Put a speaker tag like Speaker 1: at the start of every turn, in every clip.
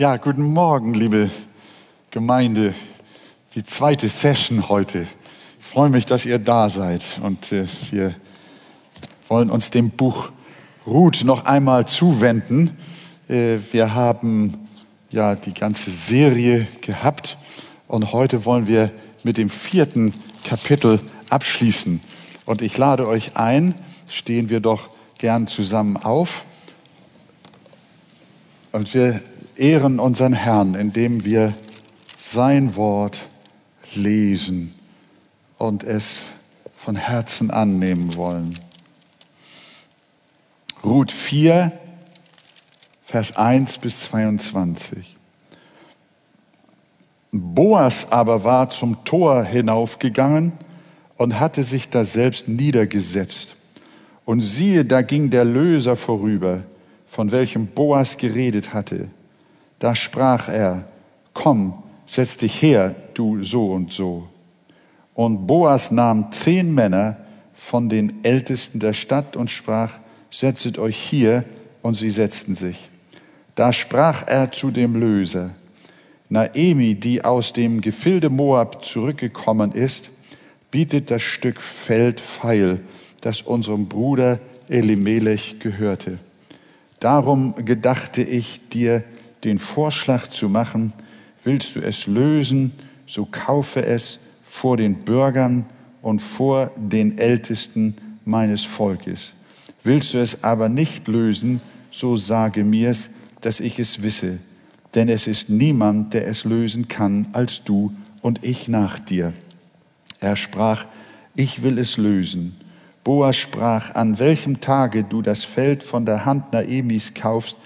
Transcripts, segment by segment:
Speaker 1: Ja, guten Morgen, liebe Gemeinde. Die zweite Session heute. Ich freue mich, dass ihr da seid und äh, wir wollen uns dem Buch Ruth noch einmal zuwenden. Äh, wir haben ja die ganze Serie gehabt und heute wollen wir mit dem vierten Kapitel abschließen. Und ich lade euch ein, stehen wir doch gern zusammen auf. Und wir ehren unseren Herrn, indem wir sein Wort lesen und es von Herzen annehmen wollen. Ruth 4, Vers 1 bis 22. Boas aber war zum Tor hinaufgegangen und hatte sich da selbst niedergesetzt. Und siehe, da ging der Löser vorüber, von welchem Boas geredet hatte. Da sprach er, komm, setz dich her, du so und so. Und Boas nahm zehn Männer von den Ältesten der Stadt und sprach, setzet euch hier, und sie setzten sich. Da sprach er zu dem Löser, Naemi, die aus dem Gefilde Moab zurückgekommen ist, bietet das Stück Feld feil, das unserem Bruder Elimelech gehörte. Darum gedachte ich dir den Vorschlag zu machen, willst du es lösen, so kaufe es vor den Bürgern und vor den Ältesten meines Volkes. Willst du es aber nicht lösen, so sage mir's, dass ich es wisse, denn es ist niemand, der es lösen kann, als du und ich nach dir. Er sprach, ich will es lösen. Boas sprach, an welchem Tage du das Feld von der Hand Naemis kaufst,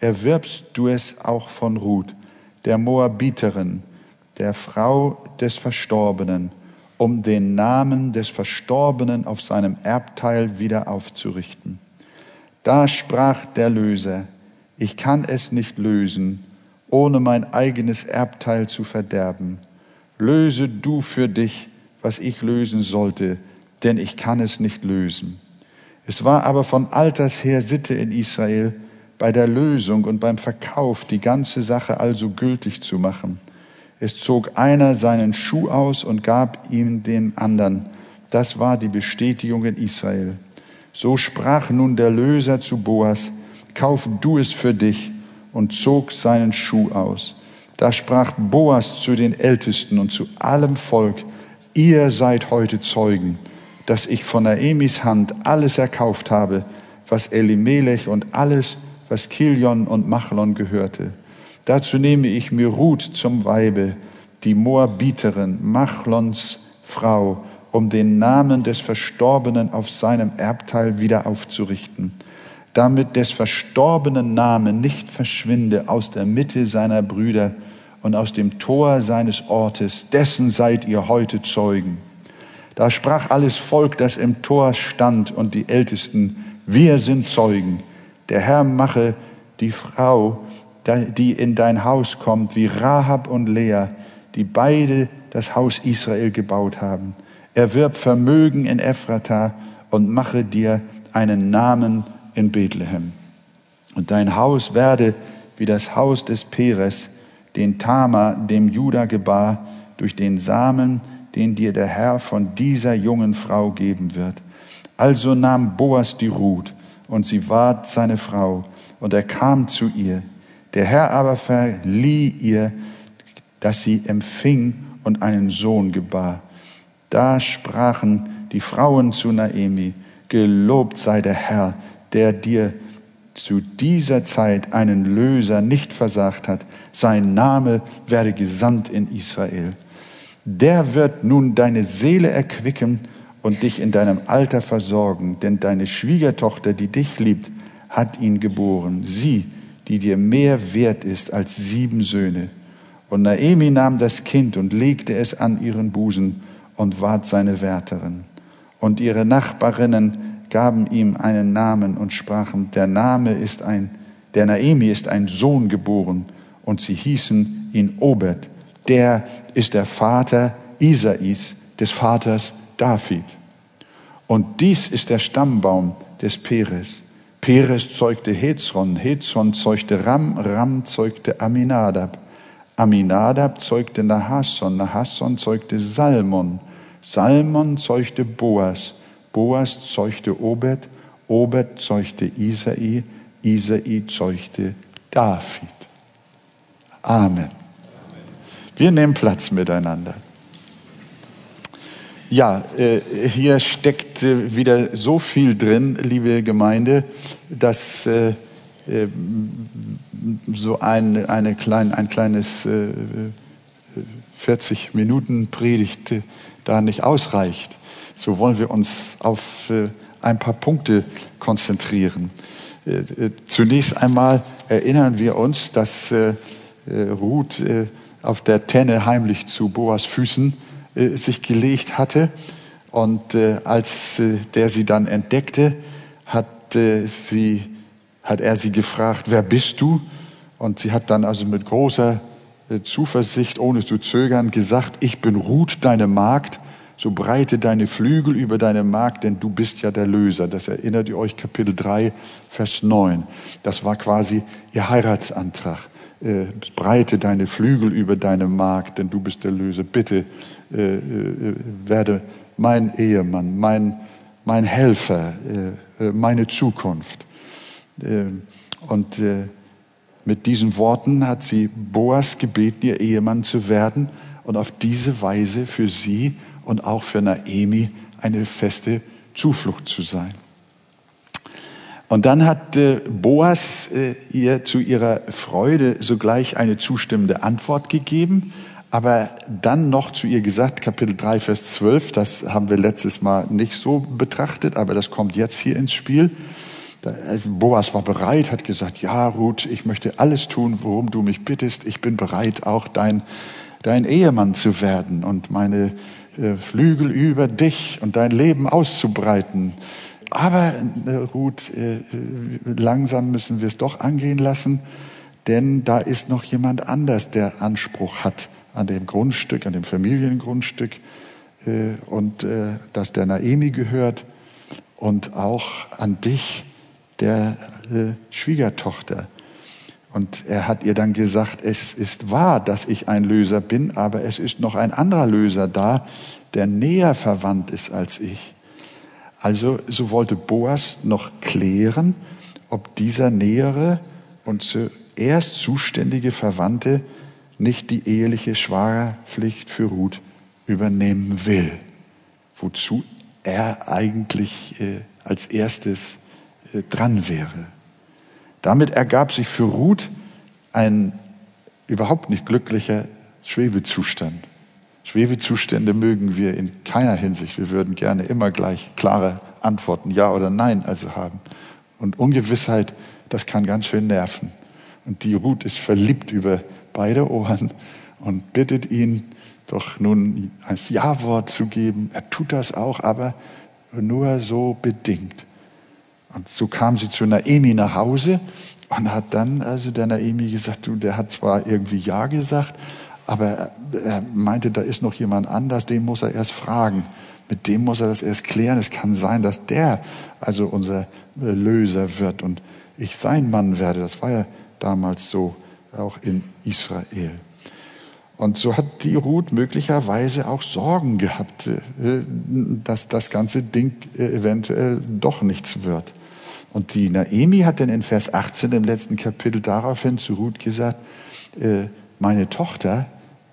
Speaker 1: erwirbst du es auch von Ruth, der Moabiterin, der Frau des Verstorbenen, um den Namen des Verstorbenen auf seinem Erbteil wieder aufzurichten. Da sprach der Löser, ich kann es nicht lösen, ohne mein eigenes Erbteil zu verderben. Löse du für dich, was ich lösen sollte, denn ich kann es nicht lösen. Es war aber von alters her Sitte in Israel, bei der Lösung und beim Verkauf die ganze Sache also gültig zu machen. Es zog einer seinen Schuh aus und gab ihm den anderen. Das war die Bestätigung in Israel. So sprach nun der Löser zu Boas, kauf du es für dich, und zog seinen Schuh aus. Da sprach Boas zu den Ältesten und zu allem Volk, ihr seid heute Zeugen dass ich von Naemis Hand alles erkauft habe, was Elimelech und alles, was Kilion und Machlon gehörte. Dazu nehme ich mir Ruth zum Weibe, die Moabiterin, Machlons Frau, um den Namen des Verstorbenen auf seinem Erbteil wieder aufzurichten, damit des Verstorbenen Name nicht verschwinde aus der Mitte seiner Brüder und aus dem Tor seines Ortes, dessen seid ihr heute Zeugen. Da sprach alles Volk, das im Tor stand, und die Ältesten, wir sind Zeugen. Der Herr mache die Frau, die in dein Haus kommt, wie Rahab und Lea, die beide das Haus Israel gebaut haben. Erwirb Vermögen in Ephrata und mache dir einen Namen in Bethlehem. Und dein Haus werde wie das Haus des Peres, den Tama dem Juda gebar, durch den Samen, den dir der Herr von dieser jungen Frau geben wird. Also nahm Boas die Ruth und sie ward seine Frau und er kam zu ihr. Der Herr aber verlieh ihr, dass sie empfing und einen Sohn gebar. Da sprachen die Frauen zu Naemi, gelobt sei der Herr, der dir zu dieser Zeit einen Löser nicht versagt hat. Sein Name werde gesandt in Israel der wird nun deine Seele erquicken und dich in deinem Alter versorgen, denn deine Schwiegertochter, die dich liebt, hat ihn geboren, sie, die dir mehr wert ist als sieben Söhne. Und Naemi nahm das Kind und legte es an ihren Busen und ward seine Wärterin. Und ihre Nachbarinnen gaben ihm einen Namen und sprachen, der Name ist ein, der Naemi ist ein Sohn geboren, und sie hießen ihn Obed, der ist der Vater Isais, des Vaters David. Und dies ist der Stammbaum des Peres. Peres zeugte Hezron, Hezron zeugte Ram, Ram zeugte Aminadab. Aminadab zeugte Nahasson, Nahasson zeugte Salmon, Salmon zeugte Boas, Boas zeugte Obed, Obed zeugte Isai, Isai zeugte David. Amen. Wir nehmen Platz miteinander. Ja, äh, hier steckt äh, wieder so viel drin, liebe Gemeinde, dass äh, so ein, eine klein, ein kleines 40 Minuten Predigt da nicht ausreicht. So wollen wir uns auf ein paar Punkte konzentrieren. Zunächst einmal erinnern wir uns, dass Ruth auf der Tenne heimlich zu Boas Füßen äh, sich gelegt hatte. Und äh, als äh, der sie dann entdeckte, hat, äh, sie, hat er sie gefragt, wer bist du? Und sie hat dann also mit großer äh, Zuversicht, ohne zu zögern, gesagt, ich bin Ruth, deine Magd, so breite deine Flügel über deine Magd, denn du bist ja der Löser. Das erinnert ihr euch, Kapitel 3, Vers 9. Das war quasi ihr Heiratsantrag. Äh, breite deine Flügel über deine Magd, denn du bist der Löser. Bitte äh, äh, werde mein Ehemann, mein, mein Helfer, äh, meine Zukunft. Und mit diesen Worten hat sie Boas gebeten, ihr Ehemann zu werden und auf diese Weise für sie und auch für Naemi eine feste Zuflucht zu sein. Und dann hat Boas ihr zu ihrer Freude sogleich eine zustimmende Antwort gegeben aber dann noch zu ihr gesagt, Kapitel 3, Vers 12, das haben wir letztes Mal nicht so betrachtet, aber das kommt jetzt hier ins Spiel. Äh, Boas war bereit, hat gesagt, ja Ruth, ich möchte alles tun, worum du mich bittest. Ich bin bereit, auch dein, dein Ehemann zu werden und meine äh, Flügel über dich und dein Leben auszubreiten. Aber äh, Ruth, langsam müssen wir es doch angehen lassen, denn da ist noch jemand anders, der Anspruch hat an dem Grundstück, an dem Familiengrundstück äh, und äh, das der Naemi gehört und auch an dich, der äh, Schwiegertochter. Und er hat ihr dann gesagt, es ist wahr, dass ich ein Löser bin, aber es ist noch ein anderer Löser da, der näher verwandt ist als ich. Also so wollte Boas noch klären, ob dieser nähere und zuerst zuständige Verwandte nicht die eheliche Schwagerpflicht für Ruth übernehmen will, wozu er eigentlich äh, als erstes äh, dran wäre. Damit ergab sich für Ruth ein überhaupt nicht glücklicher Schwebezustand. Schwebezustände mögen wir in keiner Hinsicht. Wir würden gerne immer gleich klare Antworten, ja oder nein, also haben. Und Ungewissheit, das kann ganz schön nerven. Und die Ruth ist verliebt über beide Ohren und bittet ihn doch nun als Ja-Wort zu geben. Er tut das auch, aber nur so bedingt. Und so kam sie zu Naemi nach Hause und hat dann also der Naemi gesagt, du, der hat zwar irgendwie Ja gesagt, aber er meinte, da ist noch jemand anders, den muss er erst fragen. Mit dem muss er das erst klären. Es kann sein, dass der also unser Löser wird und ich sein Mann werde. Das war ja damals so auch in Israel. Und so hat die Ruth möglicherweise auch Sorgen gehabt, äh, dass das ganze Ding äh, eventuell doch nichts wird. Und die Naemi hat dann in Vers 18 im letzten Kapitel daraufhin zu Ruth gesagt, äh, meine Tochter,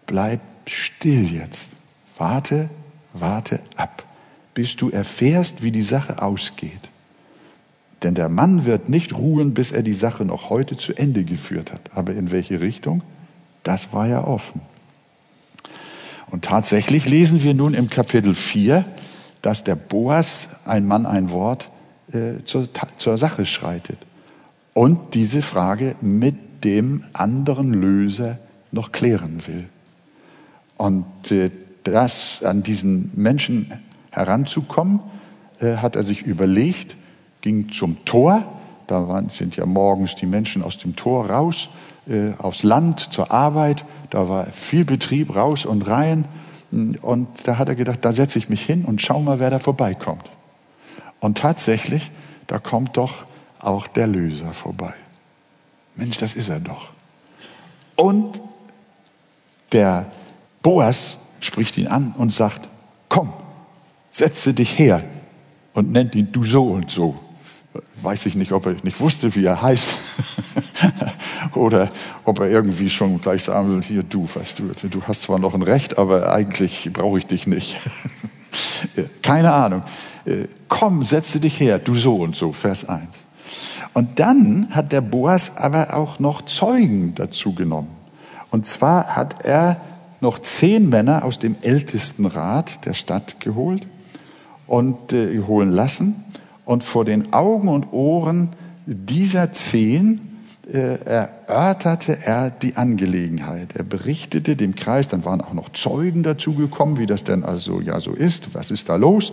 Speaker 1: bleib still jetzt. Warte, warte ab, bis du erfährst, wie die Sache ausgeht. Denn der Mann wird nicht ruhen, bis er die Sache noch heute zu Ende geführt hat. Aber in welche Richtung? Das war ja offen. Und tatsächlich lesen wir nun im Kapitel 4, dass der Boas, ein Mann, ein Wort, äh, zur, zur Sache schreitet und diese Frage mit dem anderen Löser noch klären will. Und äh, das an diesen Menschen heranzukommen, äh, hat er sich überlegt, ging zum Tor. Da waren, sind ja morgens die Menschen aus dem Tor raus, äh, aufs Land, zur Arbeit. Da war viel Betrieb raus und rein. Und da hat er gedacht, da setze ich mich hin und schau mal, wer da vorbeikommt. Und tatsächlich, da kommt doch auch der Löser vorbei. Mensch, das ist er doch. Und der Boas spricht ihn an und sagt, komm, setze dich her und nennt ihn du so und so. Weiß ich nicht, ob er nicht wusste, wie er heißt. Oder ob er irgendwie schon gleich sagen will, hier du, weißt du, du hast zwar noch ein Recht, aber eigentlich brauche ich dich nicht. Keine Ahnung. Komm, setze dich her, du so und so, Vers 1. Und dann hat der Boas aber auch noch Zeugen dazu genommen. Und zwar hat er noch zehn Männer aus dem Ältestenrat der Stadt geholt und äh, holen lassen. Und vor den Augen und Ohren dieser zehn äh, erörterte er die Angelegenheit. Er berichtete dem Kreis, dann waren auch noch Zeugen dazugekommen, wie das denn also ja so ist, was ist da los.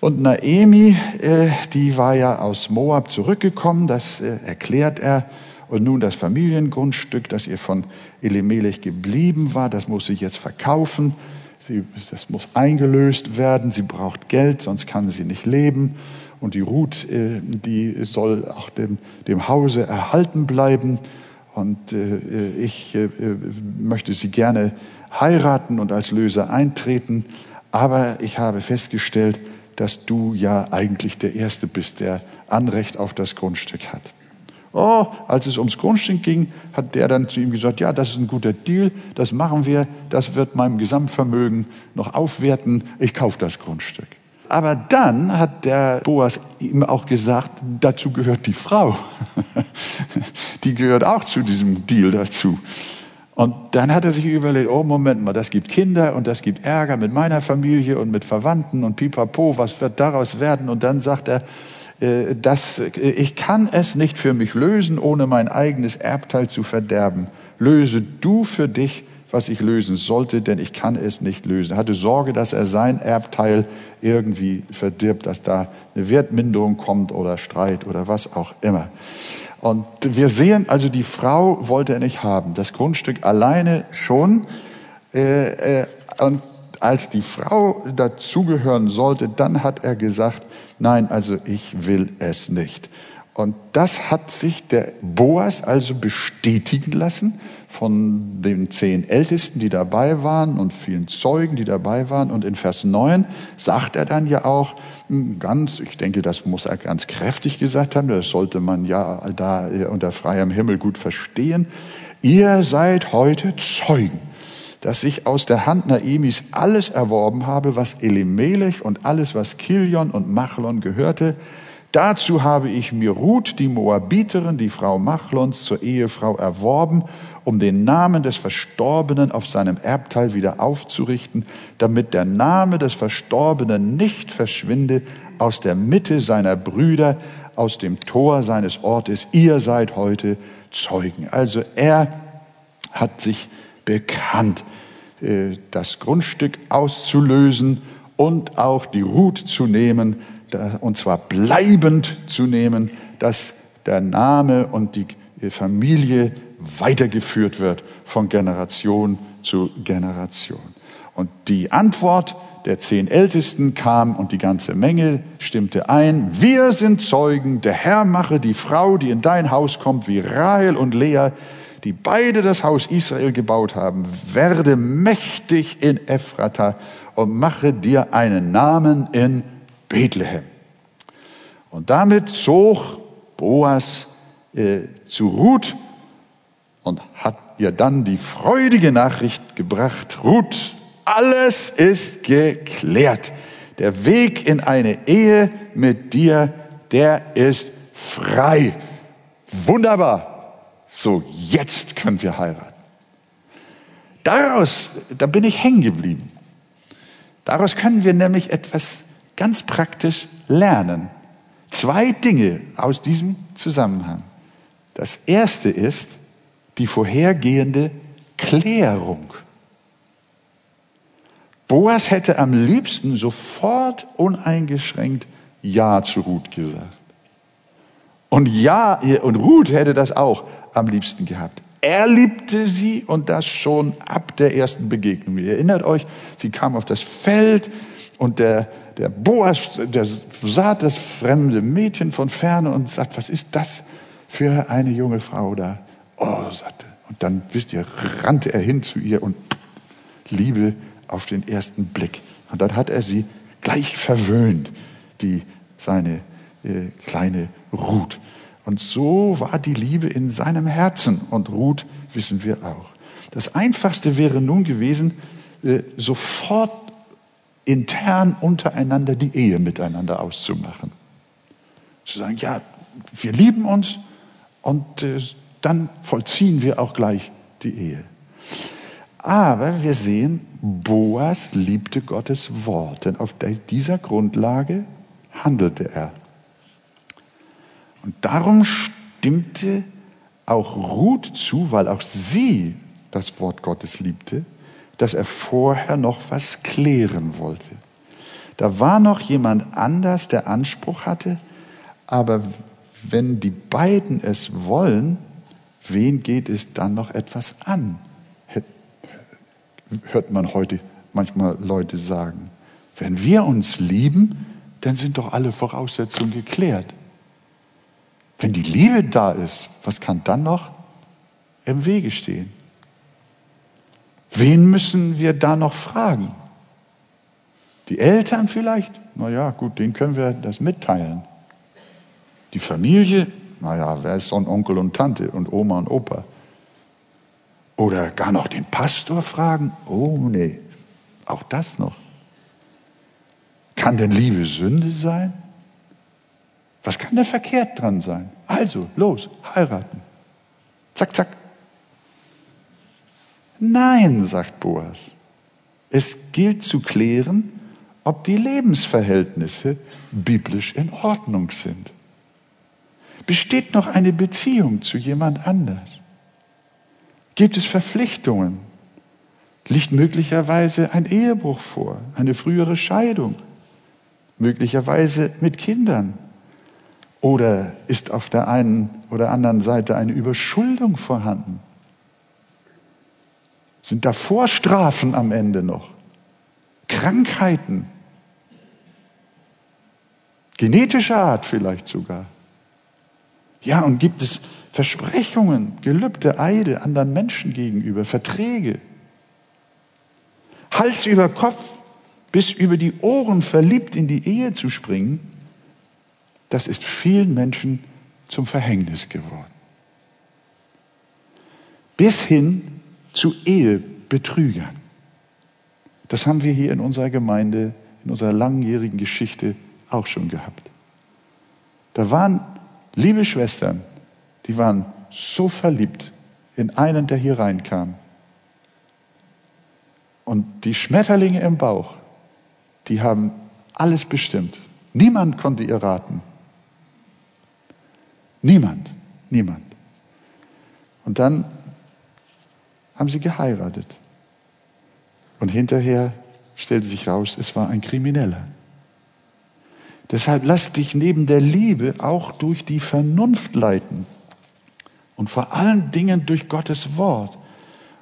Speaker 1: Und Naemi, äh, die war ja aus Moab zurückgekommen, das äh, erklärt er. Und nun das Familiengrundstück, das ihr von Elimelech geblieben war, das muss sie jetzt verkaufen. Sie, das muss eingelöst werden. Sie braucht Geld, sonst kann sie nicht leben. Und die Ruth, äh, die soll auch dem, dem Hause erhalten bleiben. Und äh, ich äh, möchte sie gerne heiraten und als Löser eintreten. Aber ich habe festgestellt, dass du ja eigentlich der Erste bist, der Anrecht auf das Grundstück hat. Oh, als es ums Grundstück ging, hat der dann zu ihm gesagt, ja, das ist ein guter Deal, das machen wir, das wird meinem Gesamtvermögen noch aufwerten, ich kaufe das Grundstück. Aber dann hat der Boas ihm auch gesagt, dazu gehört die Frau. die gehört auch zu diesem Deal dazu. Und dann hat er sich überlegt, oh Moment mal, das gibt Kinder und das gibt Ärger mit meiner Familie und mit Verwandten und pipapo, was wird daraus werden? Und dann sagt er, äh, äh, ich kann es nicht für mich lösen, ohne mein eigenes Erbteil zu verderben. Löse du für dich, was ich lösen sollte, denn ich kann es nicht lösen. Er hatte Sorge, dass er sein Erbteil irgendwie verdirbt, dass da eine Wertminderung kommt oder Streit oder was auch immer. Und wir sehen also, die Frau wollte er nicht haben, das Grundstück alleine schon. Äh, äh, und als die Frau dazugehören sollte, dann hat er gesagt, nein, also ich will es nicht. Und das hat sich der Boas also bestätigen lassen von den zehn Ältesten, die dabei waren und vielen Zeugen, die dabei waren. Und in Vers 9 sagt er dann ja auch hm, ganz, ich denke, das muss er ganz kräftig gesagt haben, das sollte man ja da unter freiem Himmel gut verstehen. Ihr seid heute Zeugen dass ich aus der Hand Naemis alles erworben habe, was Elimelech und alles, was Kilion und Machlon gehörte. Dazu habe ich mir Ruth, die Moabiterin, die Frau Machlons, zur Ehefrau erworben, um den Namen des Verstorbenen auf seinem Erbteil wieder aufzurichten, damit der Name des Verstorbenen nicht verschwinde aus der Mitte seiner Brüder, aus dem Tor seines Ortes. Ihr seid heute Zeugen. Also er hat sich bekannt, äh, das Grundstück auszulösen und auch die Ruth zu nehmen, und zwar bleibend zu nehmen, dass der Name und die Familie weitergeführt wird von Generation zu Generation. Und die Antwort der zehn Ältesten kam und die ganze Menge stimmte ein. Wir sind Zeugen, der Herr mache die Frau, die in dein Haus kommt, wie Rahel und Lea, die beide das Haus Israel gebaut haben, werde mächtig in Ephrata und mache dir einen Namen in Bethlehem. Und damit zog Boas äh, zu Ruth und hat ihr dann die freudige Nachricht gebracht, Ruth, alles ist geklärt. Der Weg in eine Ehe mit dir, der ist frei. Wunderbar. So, jetzt können wir heiraten. Daraus, da bin ich hängen geblieben. Daraus können wir nämlich etwas ganz praktisch lernen. Zwei Dinge aus diesem Zusammenhang. Das erste ist die vorhergehende Klärung. Boas hätte am liebsten sofort uneingeschränkt Ja zu Ruth gesagt. Und ja, und Ruth hätte das auch am liebsten gehabt. Er liebte sie und das schon ab der ersten Begegnung. Ihr erinnert euch, sie kam auf das Feld Und der, der Boas, der sah das fremde Mädchen von ferne und sagt, was ist das für eine junge Frau da? Oh, sagte. Und dann, wisst ihr, rannte er hin zu ihr und Liebe auf den ersten Blick. Und dann hat er sie gleich verwöhnt, die, seine äh, kleine Ruth. Und so war die Liebe in seinem Herzen. Und Ruth wissen wir auch. Das Einfachste wäre nun gewesen, äh, sofort intern untereinander die Ehe miteinander auszumachen. Zu sagen, ja, wir lieben uns und äh, dann vollziehen wir auch gleich die Ehe. Aber wir sehen, Boas liebte Gottes Wort, denn auf dieser Grundlage handelte er. Und darum stimmte auch Ruth zu, weil auch sie das Wort Gottes liebte, dass er vorher noch was klären wollte. Da war noch jemand anders, der Anspruch hatte, aber wenn die beiden es wollen, wen geht es dann noch etwas an? Hört man heute manchmal Leute sagen. Wenn wir uns lieben, dann sind doch alle Voraussetzungen geklärt. Wenn die Liebe da ist, was kann dann noch im Wege stehen? Wen müssen wir da noch fragen? Die Eltern vielleicht? Na ja, gut, denen können wir das mitteilen. Die Familie? Naja, wer ist so ein Onkel und Tante und Oma und Opa? Oder gar noch den Pastor fragen? Oh nee, auch das noch. Kann denn Liebe Sünde sein? Was kann da verkehrt dran sein? Also, los, heiraten. Zack, zack. Nein, sagt Boas. Es gilt zu klären, ob die Lebensverhältnisse biblisch in Ordnung sind. Besteht noch eine Beziehung zu jemand anders? Gibt es Verpflichtungen? Liegt möglicherweise ein Ehebruch vor, eine frühere Scheidung, möglicherweise mit Kindern? Oder ist auf der einen oder anderen Seite eine Überschuldung vorhanden? Sind da Vorstrafen am Ende noch? Krankheiten? Genetischer Art vielleicht sogar? Ja, und gibt es Versprechungen, Gelübde, Eide anderen Menschen gegenüber, Verträge? Hals über Kopf bis über die Ohren verliebt in die Ehe zu springen, das ist vielen Menschen zum Verhängnis geworden. Bis hin zu Ehebetrügern. Das haben wir hier in unserer Gemeinde, in unserer langjährigen Geschichte auch schon gehabt. Da waren liebe Schwestern, die waren so verliebt in einen, der hier reinkam. Und die Schmetterlinge im Bauch, die haben alles bestimmt. Niemand konnte ihr raten. Niemand, niemand. Und dann haben sie geheiratet. Und hinterher stellte sich raus, es war ein Krimineller. Deshalb lass dich neben der Liebe auch durch die Vernunft leiten und vor allen Dingen durch Gottes Wort.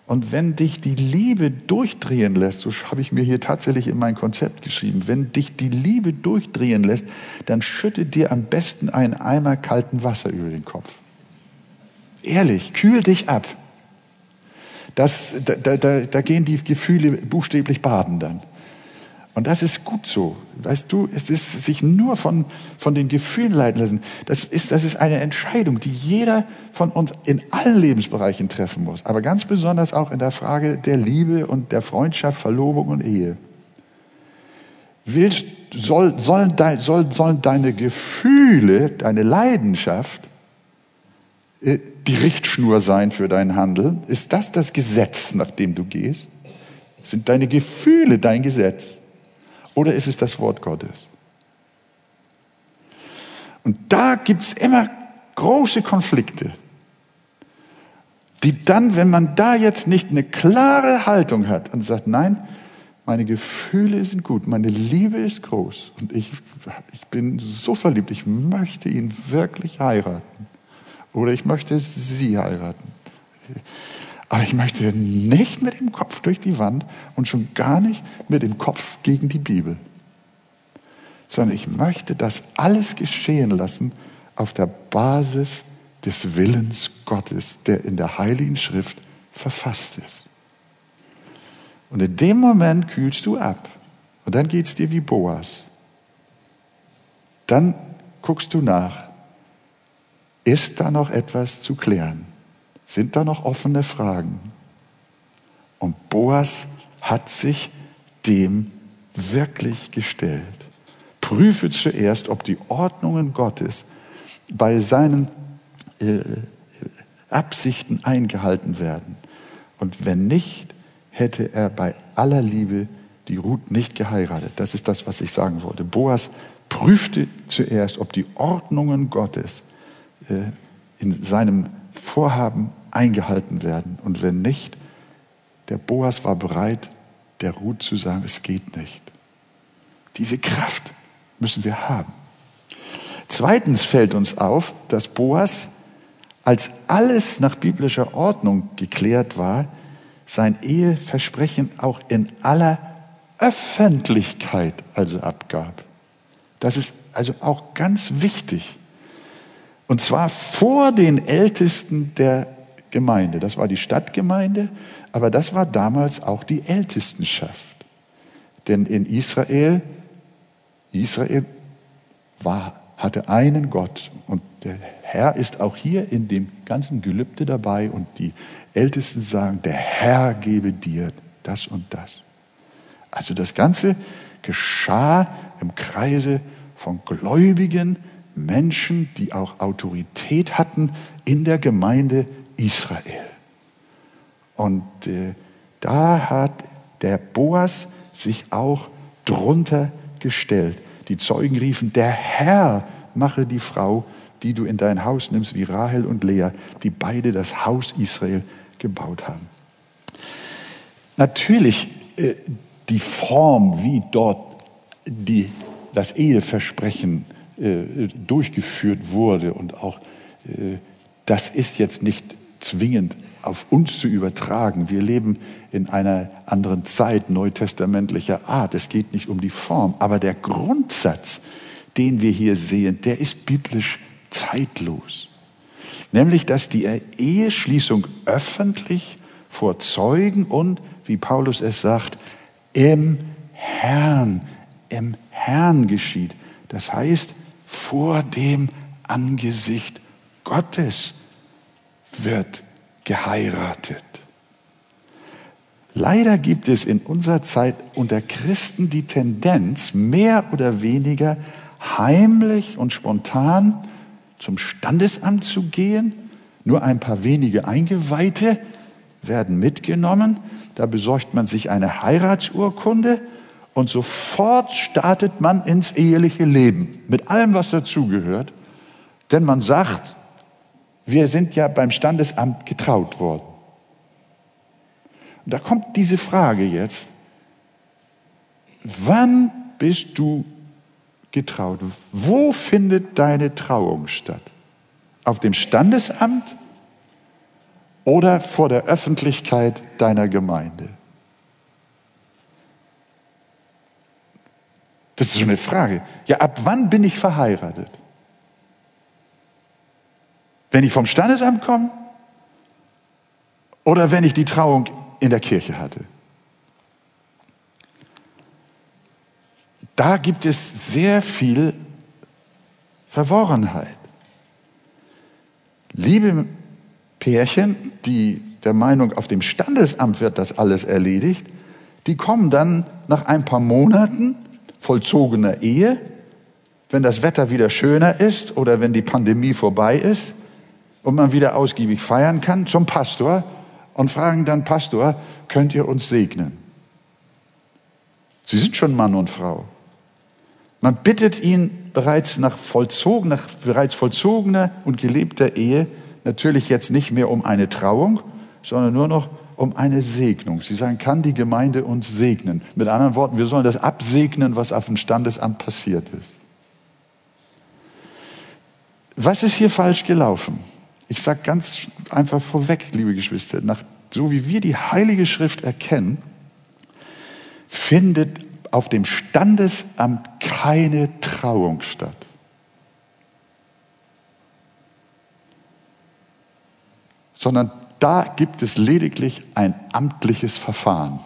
Speaker 1: Und wenn dich die Liebe durchdrehen lässt, so habe ich mir hier tatsächlich in mein Konzept geschrieben, wenn dich die Liebe durchdrehen lässt, dann schütte dir am besten einen Eimer kalten Wasser über den Kopf. Ehrlich, kühl dich ab. Das, da, da, da gehen die Gefühle buchstäblich baden dann. Und das ist gut so. Weißt du, es ist sich nur von, von den Gefühlen leiten lassen. Das ist, das ist eine Entscheidung, die jeder von uns in allen Lebensbereichen treffen muss. Aber ganz besonders auch in der Frage der Liebe und der Freundschaft, Verlobung und Ehe. Willst, soll, sollen, soll, sollen deine Gefühle, deine Leidenschaft äh, die Richtschnur sein für dein Handeln? Ist das das Gesetz, nach dem du gehst? Sind deine Gefühle dein Gesetz? Oder ist es das Wort Gottes? Und da gibt es immer große Konflikte, die dann, wenn man da jetzt nicht eine klare Haltung hat und sagt, nein, meine Gefühle sind gut, meine Liebe ist groß und ich, ich bin so verliebt, ich möchte ihn wirklich heiraten oder ich möchte sie heiraten. Aber ich möchte nicht mit dem Kopf durch die Wand und schon gar nicht mit dem Kopf gegen die Bibel. sondern ich möchte das alles geschehen lassen auf der Basis des Willens Gottes, der in der Heiligen Schrift verfasst ist. Und in dem Moment kühlst du ab. Und dann geht es dir wie Boas. Dann guckst du nach. Ist da noch etwas zu klären? Sind da noch offene Fragen? Und Boas hat sich dem wirklich gestellt. Prüfe zuerst, ob die Ordnungen Gottes bei seinen äh, Absichten eingehalten werden. Und wenn nicht, hätte er bei aller Liebe die Ruth nicht geheiratet. Das ist das, was ich sagen wollte. Boas prüfte zuerst, ob die Ordnungen Gottes äh, in seinem Vorhaben eingehalten werden. Und wenn nicht, der Boas war bereit, der Ruth zu sagen, es geht nicht. Diese Kraft müssen wir haben. Zweitens fällt uns auf, dass Boas, als alles nach biblischer Ordnung geklärt war, sein Eheversprechen auch in aller Öffentlichkeit also abgab. Das ist also auch ganz wichtig. Und zwar vor den Ältesten der Gemeinde. Das war die Stadtgemeinde, aber das war damals auch die Ältestenschaft. Denn in Israel, Israel war, hatte einen Gott und der Herr ist auch hier in dem ganzen Gelübde dabei und die Ältesten sagen, der Herr gebe dir das und das. Also das Ganze geschah im Kreise von gläubigen Menschen, die auch Autorität hatten in der Gemeinde Israel. Und äh, da hat der Boas sich auch drunter gestellt. Die Zeugen riefen, der Herr mache die Frau, die du in dein Haus nimmst, wie Rahel und Lea, die beide das Haus Israel gebaut haben. Natürlich, äh, die Form, wie dort die, das Eheversprechen äh, durchgeführt wurde und auch äh, das ist jetzt nicht zwingend auf uns zu übertragen. Wir leben in einer anderen Zeit neutestamentlicher Art. Es geht nicht um die Form, aber der Grundsatz, den wir hier sehen, der ist biblisch zeitlos. Nämlich, dass die Eheschließung öffentlich vor Zeugen und, wie Paulus es sagt, im Herrn, im Herrn geschieht. Das heißt, vor dem Angesicht Gottes wird geheiratet. Leider gibt es in unserer Zeit unter Christen die Tendenz, mehr oder weniger heimlich und spontan zum Standesamt zu gehen. Nur ein paar wenige Eingeweihte werden mitgenommen. Da besorgt man sich eine Heiratsurkunde und sofort startet man ins eheliche Leben mit allem, was dazugehört. Denn man sagt, wir sind ja beim Standesamt getraut worden. Und da kommt diese Frage jetzt, wann bist du getraut? Wo findet deine Trauung statt? Auf dem Standesamt oder vor der Öffentlichkeit deiner Gemeinde? Das ist so eine Frage. Ja, ab wann bin ich verheiratet? Wenn ich vom Standesamt komme oder wenn ich die Trauung in der Kirche hatte? Da gibt es sehr viel Verworrenheit. Liebe Pärchen, die der Meinung, auf dem Standesamt wird das alles erledigt, die kommen dann nach ein paar Monaten vollzogener Ehe, wenn das Wetter wieder schöner ist oder wenn die Pandemie vorbei ist und man wieder ausgiebig feiern kann, zum Pastor und fragen dann, Pastor, könnt ihr uns segnen? Sie sind schon Mann und Frau. Man bittet ihn bereits nach, vollzogen, nach bereits vollzogener und gelebter Ehe natürlich jetzt nicht mehr um eine Trauung, sondern nur noch um eine Segnung. Sie sagen, kann die Gemeinde uns segnen? Mit anderen Worten, wir sollen das absegnen, was auf dem Standesamt passiert ist. Was ist hier falsch gelaufen? Ich sage ganz einfach vorweg, liebe Geschwister, nach, so wie wir die Heilige Schrift erkennen, findet auf dem Standesamt keine Trauung statt. Sondern da gibt es lediglich ein amtliches Verfahren.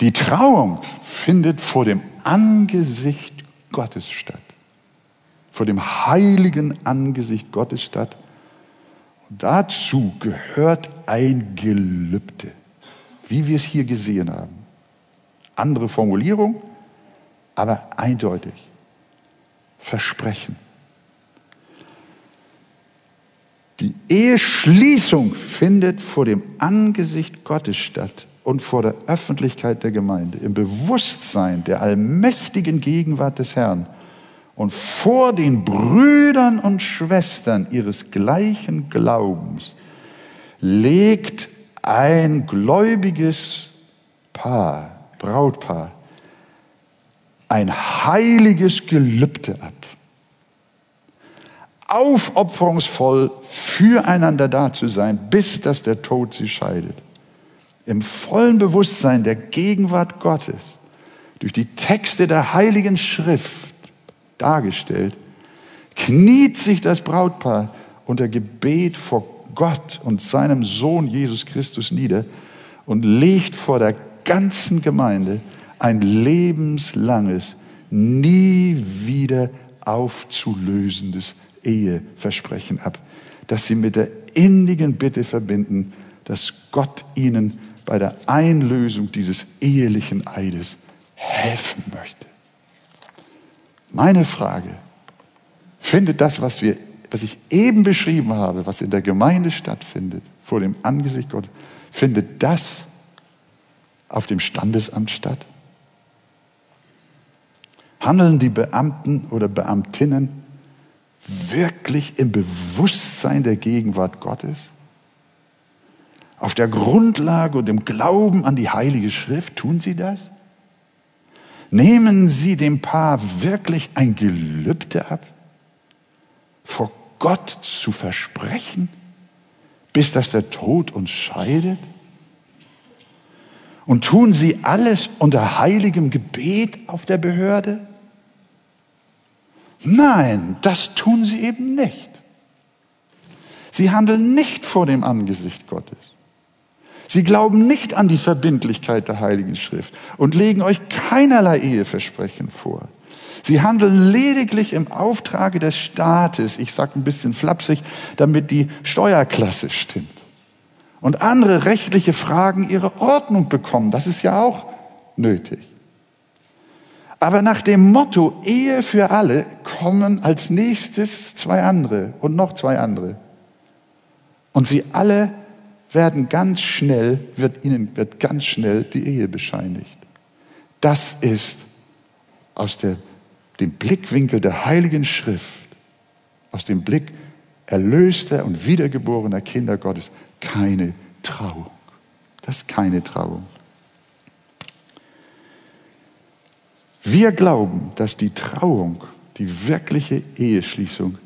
Speaker 1: Die Trauung findet vor dem Angesicht Gottes statt. Vor dem heiligen Angesicht Gottes statt. Und dazu gehört ein Gelübde, wie wir es hier gesehen haben. Andere Formulierung, aber eindeutig. Versprechen. Die Eheschließung findet vor dem Angesicht Gottes statt und vor der Öffentlichkeit der Gemeinde, im Bewusstsein der allmächtigen Gegenwart des Herrn und vor den Brüdern und Schwestern ihres gleichen Glaubens legt ein gläubiges Paar, Brautpaar, ein heiliges Gelübde ab. Aufopferungsvoll füreinander da zu sein, bis dass der Tod sie scheidet. Im vollen Bewusstsein der Gegenwart Gottes durch die Texte der Heiligen Schrift dargestellt, kniet sich das Brautpaar unter Gebet vor Gott und seinem Sohn Jesus Christus nieder und legt vor der ganzen Gemeinde ein lebenslanges, nie wieder aufzulösendes Eheversprechen ab, das sie mit der innigen Bitte verbinden, dass Gott ihnen bei der Einlösung dieses ehelichen Eides helfen möchte. Meine Frage, findet das, was, wir, was ich eben beschrieben habe, was in der Gemeinde stattfindet, vor dem Angesicht Gottes, findet das auf dem Standesamt statt? Handeln die Beamten oder Beamtinnen wirklich im Bewusstsein der Gegenwart Gottes? Auf der Grundlage und dem Glauben an die Heilige Schrift tun Sie das? Nehmen Sie dem Paar wirklich ein Gelübde ab, vor Gott zu versprechen, bis dass der Tod uns scheidet? Und tun Sie alles unter heiligem Gebet auf der Behörde? Nein, das tun Sie eben nicht. Sie handeln nicht vor dem Angesicht Gottes. Sie glauben nicht an die Verbindlichkeit der Heiligen Schrift und legen euch keinerlei Eheversprechen vor. Sie handeln lediglich im Auftrage des Staates, ich sage ein bisschen flapsig, damit die Steuerklasse stimmt. Und andere rechtliche Fragen ihre Ordnung bekommen. Das ist ja auch nötig. Aber nach dem Motto Ehe für alle kommen als nächstes zwei andere und noch zwei andere. Und sie alle werden ganz schnell, wird ihnen wird ganz schnell die Ehe bescheinigt. Das ist aus der, dem Blickwinkel der Heiligen Schrift, aus dem Blick erlöster und wiedergeborener Kinder Gottes keine Trauung. Das ist keine Trauung. Wir glauben, dass die Trauung, die wirkliche Eheschließung,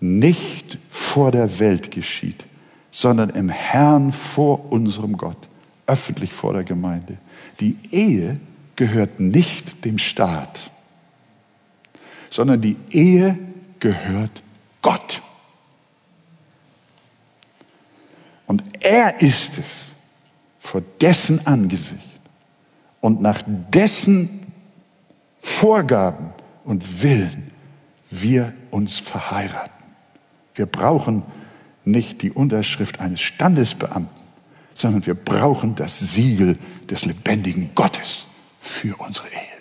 Speaker 1: nicht vor der Welt geschieht, sondern im Herrn vor unserem Gott, öffentlich vor der Gemeinde. Die Ehe gehört nicht dem Staat, sondern die Ehe gehört Gott. Und er ist es, vor dessen Angesicht und nach dessen Vorgaben und Willen wir uns verheiraten. Wir brauchen nicht die Unterschrift eines Standesbeamten, sondern wir brauchen das Siegel des lebendigen Gottes für unsere Ehe.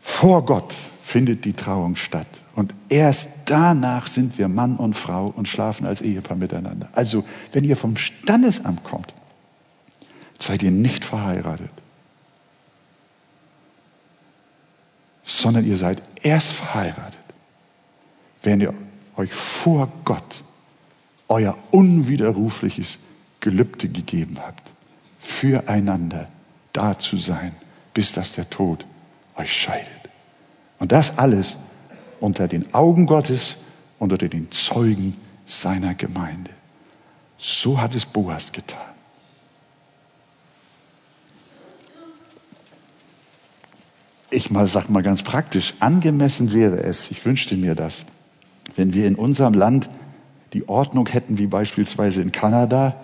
Speaker 1: Vor Gott findet die Trauung statt. Und erst danach sind wir Mann und Frau und schlafen als Ehepaar miteinander. Also, wenn ihr vom Standesamt kommt, seid ihr nicht verheiratet, sondern ihr seid erst verheiratet, wenn ihr euch vor Gott euer unwiderrufliches Gelübde gegeben habt, füreinander da zu sein, bis dass der Tod euch scheidet. Und das alles unter den Augen Gottes, unter den Zeugen seiner Gemeinde. So hat es Boas getan. Ich mal sag mal ganz praktisch, angemessen wäre es, ich wünschte mir das, wenn wir in unserem Land die Ordnung hätten wie beispielsweise in Kanada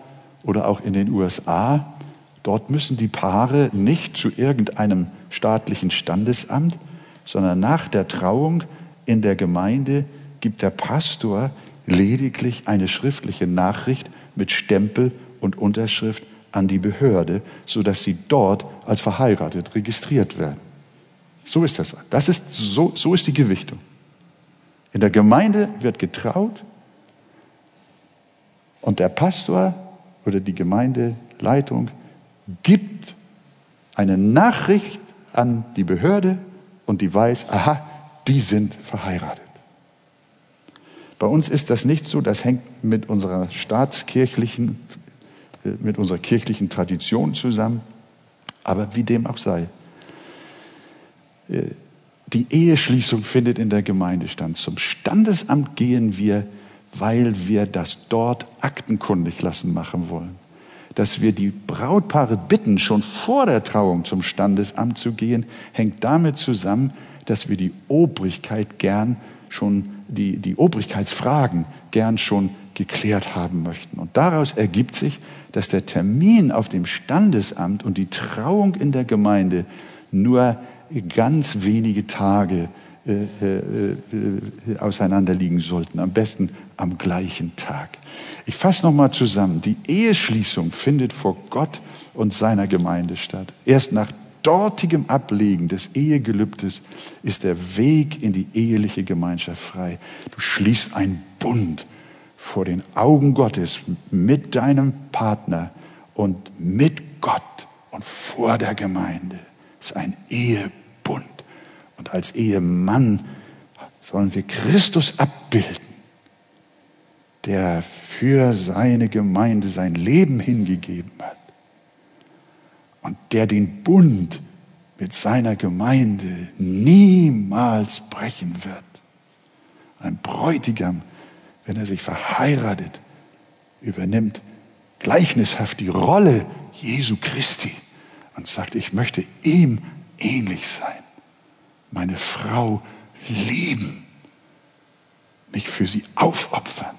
Speaker 1: oder auch in den USA. Dort müssen die Paare nicht zu irgendeinem staatlichen Standesamt, sondern nach der Trauung in der Gemeinde gibt der Pastor lediglich eine schriftliche Nachricht mit Stempel und Unterschrift an die Behörde, sodass sie dort als verheiratet registriert werden. So ist das. Das ist so, so ist die Gewichtung. In der Gemeinde wird getraut und der Pastor oder die Gemeindeleitung gibt eine Nachricht an die Behörde und die weiß, aha, die sind verheiratet. Bei uns ist das nicht so, das hängt mit unserer staatskirchlichen, äh, mit unserer kirchlichen Tradition zusammen. Aber wie dem auch sei, die Eheschließung findet in der Gemeinde statt. Zum Standesamt gehen wir, weil wir das dort aktenkundig lassen machen wollen. Dass wir die Brautpaare bitten, schon vor der Trauung zum Standesamt zu gehen, hängt damit zusammen, dass wir die Obrigkeit gern schon, die, die Obrigkeitsfragen gern schon geklärt haben möchten. Und daraus ergibt sich, dass der Termin auf dem Standesamt und die Trauung in der Gemeinde nur ganz wenige Tage äh, äh, äh, auseinanderliegen sollten, am besten am gleichen Tag. Ich fasse nochmal zusammen. Die Eheschließung findet vor Gott und seiner Gemeinde statt. Erst nach dortigem Ablegen des Ehegelübdes ist der Weg in die eheliche Gemeinschaft frei. Du schließt einen Bund vor den Augen Gottes mit deinem Partner und mit Gott und vor der Gemeinde ist ein Ehebund. Und als Ehemann sollen wir Christus abbilden, der für seine Gemeinde sein Leben hingegeben hat und der den Bund mit seiner Gemeinde niemals brechen wird. Ein Bräutigam, wenn er sich verheiratet, übernimmt gleichnishaft die Rolle Jesu Christi und sagt, ich möchte ihm ähnlich sein, meine Frau lieben, mich für sie aufopfern,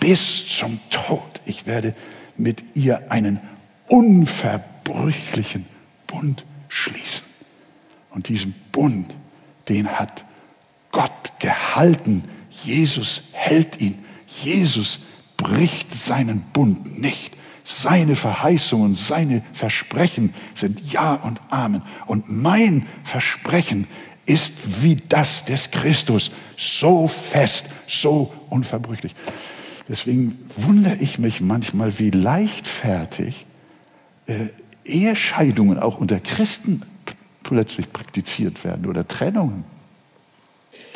Speaker 1: bis zum Tod. Ich werde mit ihr einen unverbrüchlichen Bund schließen. Und diesen Bund, den hat Gott gehalten. Jesus hält ihn. Jesus bricht seinen Bund nicht. Seine Verheißungen, seine Versprechen sind Ja und Amen. Und mein Versprechen ist wie das des Christus, so fest, so unverbrüchlich. Deswegen wundere ich mich manchmal, wie leichtfertig äh, Ehescheidungen auch unter Christen plötzlich praktiziert werden oder Trennungen.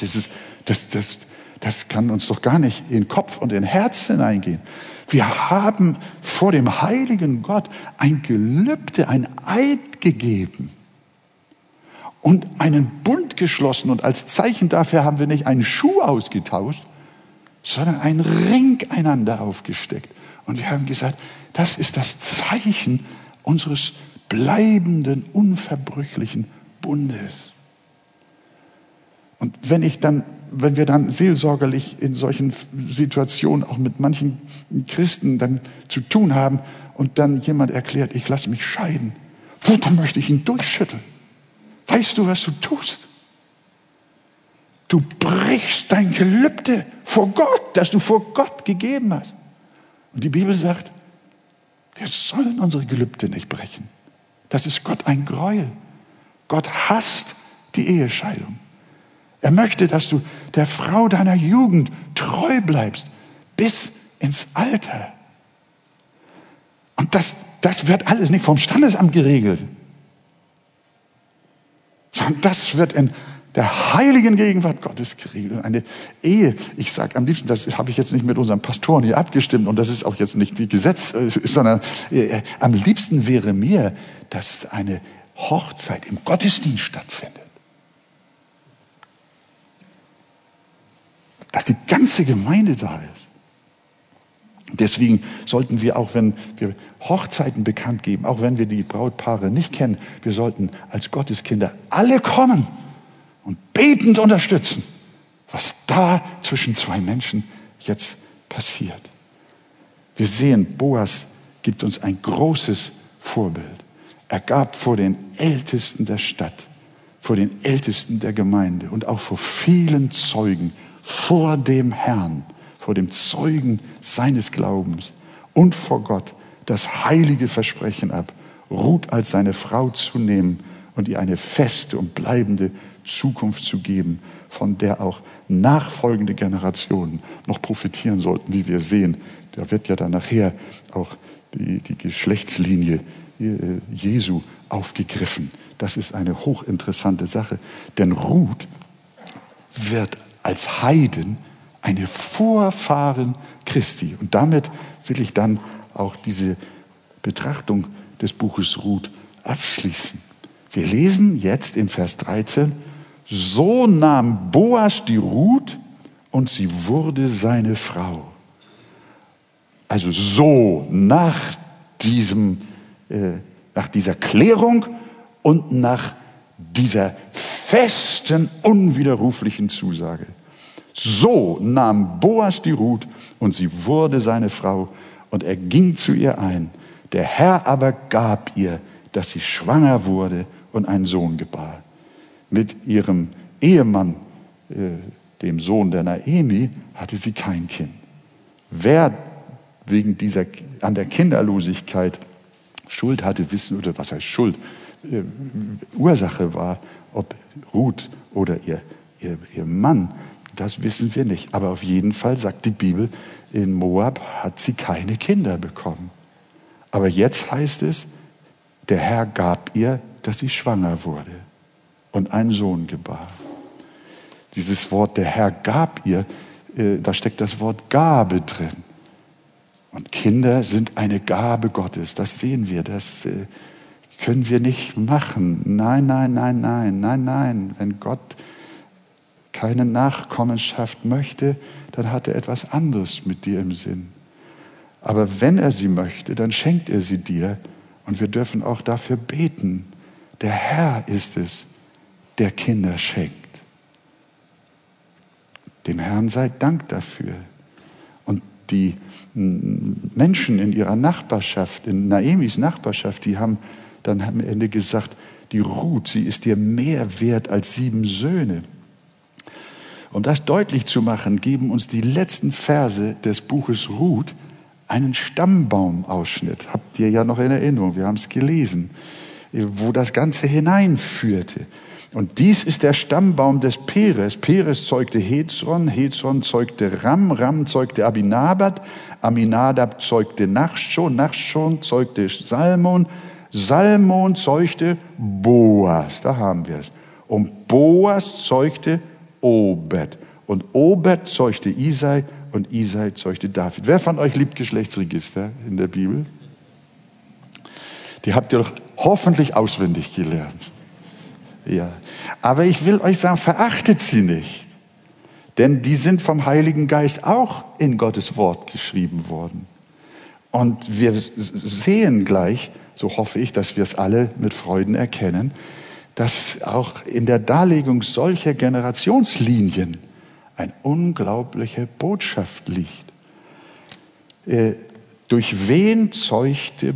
Speaker 1: Das, ist, das, das, das kann uns doch gar nicht in Kopf und in Herz hineingehen. Wir haben vor dem heiligen Gott ein Gelübde, ein Eid gegeben und einen Bund geschlossen. Und als Zeichen dafür haben wir nicht einen Schuh ausgetauscht, sondern einen Ring einander aufgesteckt. Und wir haben gesagt, das ist das Zeichen unseres bleibenden, unverbrüchlichen Bundes. Und wenn ich dann wenn wir dann seelsorgerlich in solchen Situationen auch mit manchen Christen dann zu tun haben und dann jemand erklärt, ich lasse mich scheiden, dann möchte ich ihn durchschütteln. Weißt du, was du tust? Du brichst dein Gelübde vor Gott, das du vor Gott gegeben hast. Und die Bibel sagt, wir sollen unsere Gelübde nicht brechen. Das ist Gott ein Gräuel. Gott hasst die Ehescheidung. Er möchte, dass du der Frau deiner Jugend treu bleibst bis ins Alter. Und das, das wird alles nicht vom Standesamt geregelt, sondern das wird in der heiligen Gegenwart Gottes geregelt. Eine Ehe, ich sage am liebsten, das habe ich jetzt nicht mit unseren Pastoren hier abgestimmt und das ist auch jetzt nicht die Gesetz, äh, sondern äh, am liebsten wäre mir, dass eine Hochzeit im Gottesdienst stattfindet. Dass die ganze Gemeinde da ist. Deswegen sollten wir auch, wenn wir Hochzeiten bekannt geben, auch wenn wir die Brautpaare nicht kennen, wir sollten als Gotteskinder alle kommen und betend unterstützen, was da zwischen zwei Menschen jetzt passiert. Wir sehen, Boas gibt uns ein großes Vorbild. Er gab vor den Ältesten der Stadt, vor den Ältesten der Gemeinde und auch vor vielen Zeugen, vor dem Herrn, vor dem Zeugen seines Glaubens und vor Gott das heilige Versprechen ab, Ruth als seine Frau zu nehmen und ihr eine feste und bleibende Zukunft zu geben, von der auch nachfolgende Generationen noch profitieren sollten, wie wir sehen. Da wird ja dann nachher auch die, die Geschlechtslinie äh, Jesu aufgegriffen. Das ist eine hochinteressante Sache, denn Ruth wird als Heiden eine Vorfahren Christi. Und damit will ich dann auch diese Betrachtung des Buches Ruth abschließen. Wir lesen jetzt in Vers 13, so nahm Boas die Ruth und sie wurde seine Frau. Also so nach diesem äh, nach dieser Klärung und nach dieser festen, unwiderruflichen Zusage. So nahm Boas die Ruth und sie wurde seine Frau und er ging zu ihr ein. Der Herr aber gab ihr, dass sie schwanger wurde und einen Sohn gebar. Mit ihrem Ehemann, äh, dem Sohn der Naemi, hatte sie kein Kind. Wer wegen dieser, an der Kinderlosigkeit Schuld hatte, wissen, oder was heißt Schuld, äh, Ursache war, ob Ruth oder ihr, ihr, ihr Mann, das wissen wir nicht. Aber auf jeden Fall sagt die Bibel, in Moab hat sie keine Kinder bekommen. Aber jetzt heißt es, der Herr gab ihr, dass sie schwanger wurde und einen Sohn gebar. Dieses Wort, der Herr gab ihr, äh, da steckt das Wort Gabe drin. Und Kinder sind eine Gabe Gottes. Das sehen wir. Das äh, können wir nicht machen. Nein, nein, nein, nein, nein, nein. Wenn Gott keine Nachkommenschaft möchte, dann hat er etwas anderes mit dir im Sinn. Aber wenn er sie möchte, dann schenkt er sie dir. Und wir dürfen auch dafür beten. Der Herr ist es, der Kinder schenkt. Dem Herrn sei Dank dafür. Und die Menschen in ihrer Nachbarschaft, in Naemis Nachbarschaft, die haben dann am Ende gesagt, die Ruth, sie ist dir mehr wert als sieben Söhne. Um das deutlich zu machen, geben uns die letzten Verse des Buches Ruth einen Stammbaumausschnitt. Habt ihr ja noch in Erinnerung, wir haben es gelesen, wo das Ganze hineinführte. Und dies ist der Stammbaum des Peres. Peres zeugte Hezron, Hezron zeugte Ram, Ram zeugte Abinadab, Aminadab zeugte Nachschon, Nachschon zeugte Salmon, Salmon zeugte Boas, da haben wir es. Und Boas zeugte Obed. Und Obed zeugte Isai und Isai zeugte David. Wer von euch liebt Geschlechtsregister in der Bibel? Die habt ihr doch hoffentlich auswendig gelernt. Ja. Aber ich will euch sagen, verachtet sie nicht. Denn die sind vom Heiligen Geist auch in Gottes Wort geschrieben worden. Und wir sehen gleich, so hoffe ich, dass wir es alle mit Freuden erkennen, dass auch in der Darlegung solcher Generationslinien eine unglaubliche Botschaft liegt. Äh, durch wen zeugte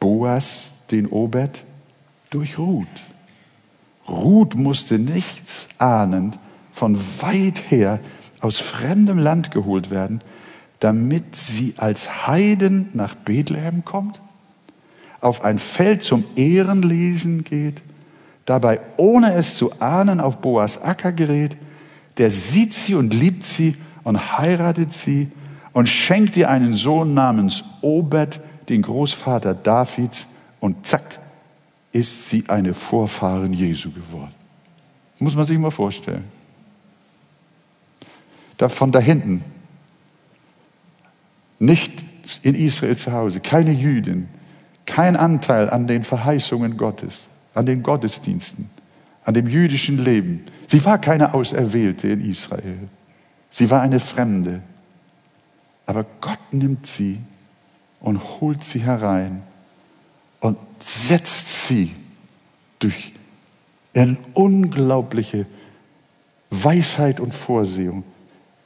Speaker 1: Boas den Obed? Durch Ruth. Ruth musste nichts ahnend von weit her aus fremdem Land geholt werden, damit sie als Heiden nach Bethlehem kommt, auf ein Feld zum Ehrenlesen geht, dabei ohne es zu ahnen auf Boas Acker gerät, der sieht sie und liebt sie und heiratet sie und schenkt ihr einen Sohn namens Obed, den Großvater Davids, und zack, ist sie eine Vorfahren Jesu geworden. Muss man sich mal vorstellen. Da von da hinten, nicht in Israel zu Hause, keine Jüdin, kein Anteil an den Verheißungen Gottes, an den Gottesdiensten, an dem jüdischen Leben. Sie war keine Auserwählte in Israel. Sie war eine Fremde. Aber Gott nimmt sie und holt sie herein und setzt sie durch eine unglaubliche Weisheit und Vorsehung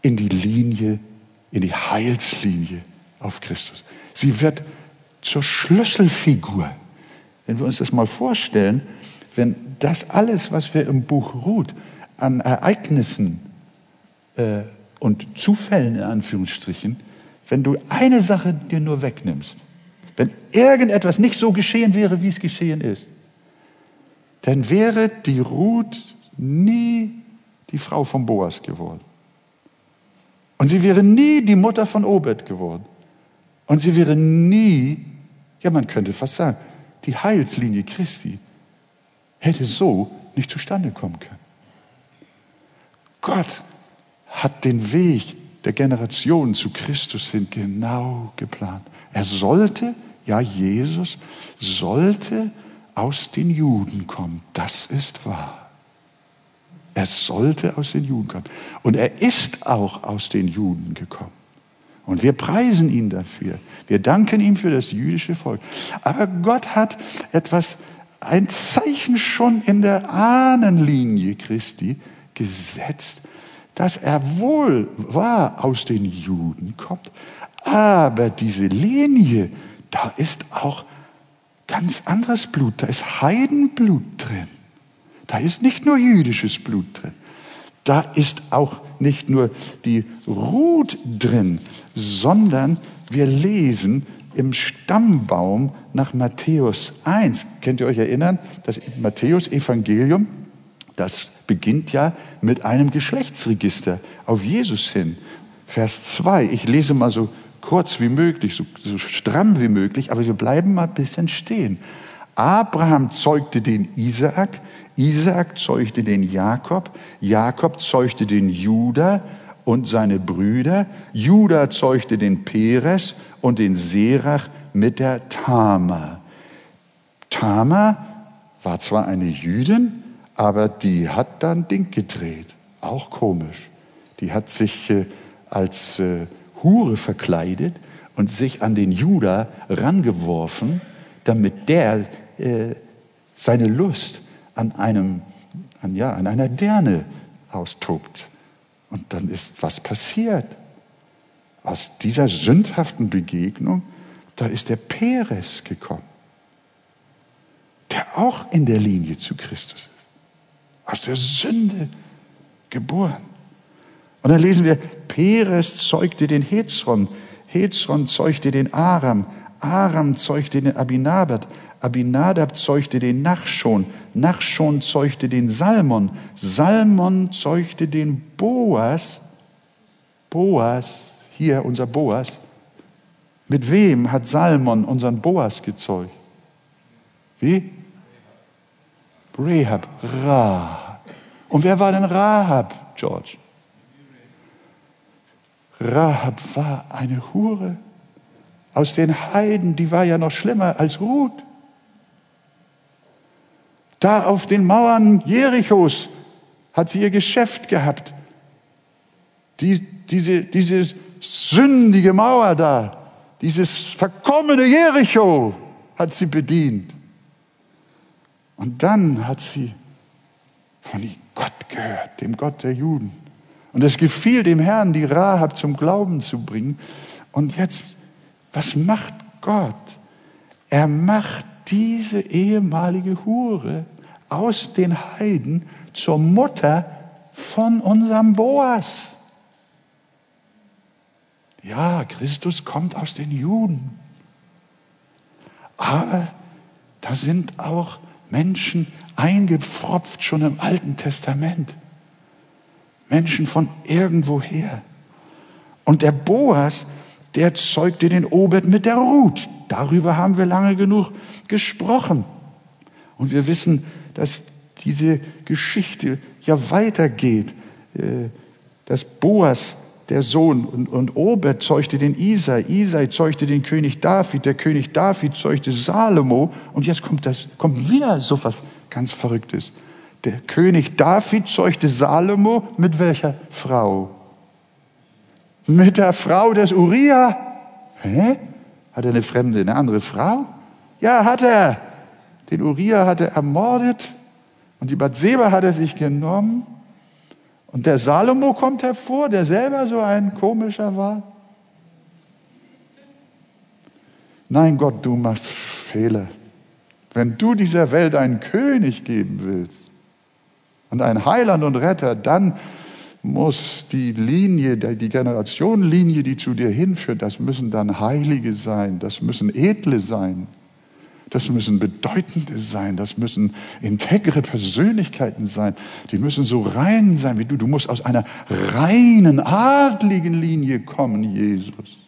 Speaker 1: in die Linie, in die Heilslinie auf Christus. Sie wird zur Schlüsselfigur. Wenn wir uns das mal vorstellen, wenn das alles, was wir im Buch Ruth an Ereignissen äh, und Zufällen in Anführungsstrichen, wenn du eine Sache dir nur wegnimmst, wenn irgendetwas nicht so geschehen wäre, wie es geschehen ist, dann wäre die Ruth nie die Frau von Boas geworden. Und sie wäre nie die Mutter von Obed geworden. Und sie wäre nie, ja man könnte fast sagen, die Heilslinie Christi hätte so nicht zustande kommen können. Gott hat den Weg der Generation zu Christus hin genau geplant. Er sollte, ja Jesus, sollte aus den Juden kommen. Das ist wahr. Er sollte aus den Juden kommen. Und er ist auch aus den Juden gekommen. Und wir preisen ihn dafür. Wir danken ihm für das jüdische Volk. Aber Gott hat etwas, ein Zeichen schon in der Ahnenlinie Christi gesetzt, dass er wohl wahr aus den Juden kommt, aber diese Linie, da ist auch ganz anderes Blut, da ist Heidenblut drin. Da ist nicht nur jüdisches Blut drin. Da ist auch nicht nur die Ruth drin, sondern wir lesen im Stammbaum nach Matthäus 1. Könnt ihr euch erinnern? Das Matthäus-Evangelium, das beginnt ja mit einem Geschlechtsregister auf Jesus hin. Vers 2, ich lese mal so kurz wie möglich, so, so stramm wie möglich, aber wir bleiben mal ein bisschen stehen. Abraham zeugte den Isaak, Isaak zeugte den Jakob, Jakob zeugte den Judah, und seine Brüder. Judah zeugte den Peres und den Serach mit der Tama. Tama war zwar eine Jüdin, aber die hat dann Ding gedreht. Auch komisch. Die hat sich äh, als äh, Hure verkleidet und sich an den Judah rangeworfen, damit der äh, seine Lust an einem, an, ja, an einer Dirne austobt. Und dann ist was passiert. Aus dieser sündhaften Begegnung, da ist der Peres gekommen, der auch in der Linie zu Christus ist. Aus der Sünde geboren. Und dann lesen wir, Peres zeugte den Hezron, Hezron zeugte den Aram, Aram zeugte den Abinadab, Abinadab zeugte den Nachschon, Nachschon zeugte den Salmon, Salmon zeugte den Boas, Boas, hier unser Boas. Mit wem hat Salmon unseren Boas gezeugt? Wie? Rahab, Rahab. Und wer war denn Rahab, George? Rahab war eine Hure aus den Heiden, die war ja noch schlimmer als Ruth. Da auf den Mauern Jerichos hat sie ihr Geschäft gehabt. Die, diese, diese sündige Mauer da, dieses verkommene Jericho hat sie bedient. Und dann hat sie von Gott gehört, dem Gott der Juden. Und es gefiel dem Herrn, die Rahab zum Glauben zu bringen. Und jetzt, was macht Gott? Er macht diese ehemalige Hure aus den Heiden zur Mutter von unserem Boas. Ja, Christus kommt aus den Juden. Aber da sind auch Menschen eingepfropft schon im Alten Testament. Menschen von irgendwoher. Und der Boas, der zeugte den Obed mit der Ruth. Darüber haben wir lange genug gesprochen. Und wir wissen, dass diese Geschichte ja weitergeht. Äh, dass Boas, der Sohn, und, und Obed zeugte den Isai, Isai zeugte den König David, der König David zeugte Salomo. Und jetzt kommt, das, kommt wieder so was ganz Verrücktes. Der König David zeugte Salomo mit welcher Frau? Mit der Frau des Uriah? Hä? Hat er eine Fremde, eine andere Frau? Ja, hat er. Den Uriah hat er ermordet und die Bathseba hat er sich genommen. Und der Salomo kommt hervor, der selber so ein komischer war. Nein, Gott, du machst Fehler. Wenn du dieser Welt einen König geben willst und einen Heiland und Retter, dann muss die Linie, die Generationenlinie, die zu dir hinführt, das müssen dann Heilige sein, das müssen Edle sein, das müssen Bedeutende sein, das müssen integre Persönlichkeiten sein, die müssen so rein sein wie du. Du musst aus einer reinen, adligen Linie kommen, Jesus.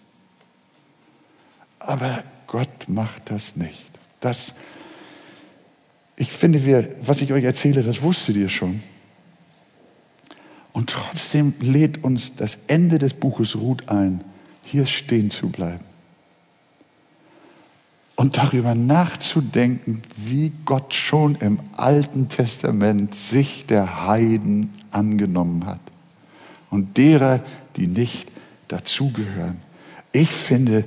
Speaker 1: Aber Gott macht das nicht. Das, ich finde, wir, was ich euch erzähle, das wusstet ihr schon. Und trotzdem lädt uns das Ende des Buches Ruth ein, hier stehen zu bleiben und darüber nachzudenken, wie Gott schon im Alten Testament sich der Heiden angenommen hat und derer, die nicht dazugehören. Ich finde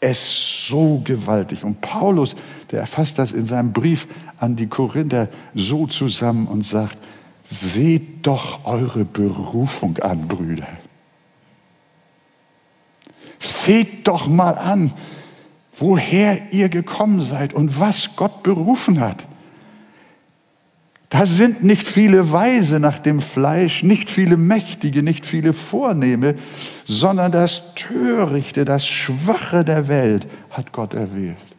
Speaker 1: es so gewaltig. Und Paulus, der erfasst das in seinem Brief an die Korinther so zusammen und sagt, seht doch eure Berufung an, Brüder. Seht doch mal an, woher ihr gekommen seid und was Gott berufen hat. Da sind nicht viele Weise nach dem Fleisch, nicht viele Mächtige, nicht viele Vornehme, sondern das Törichte, das Schwache der Welt hat Gott erwählt.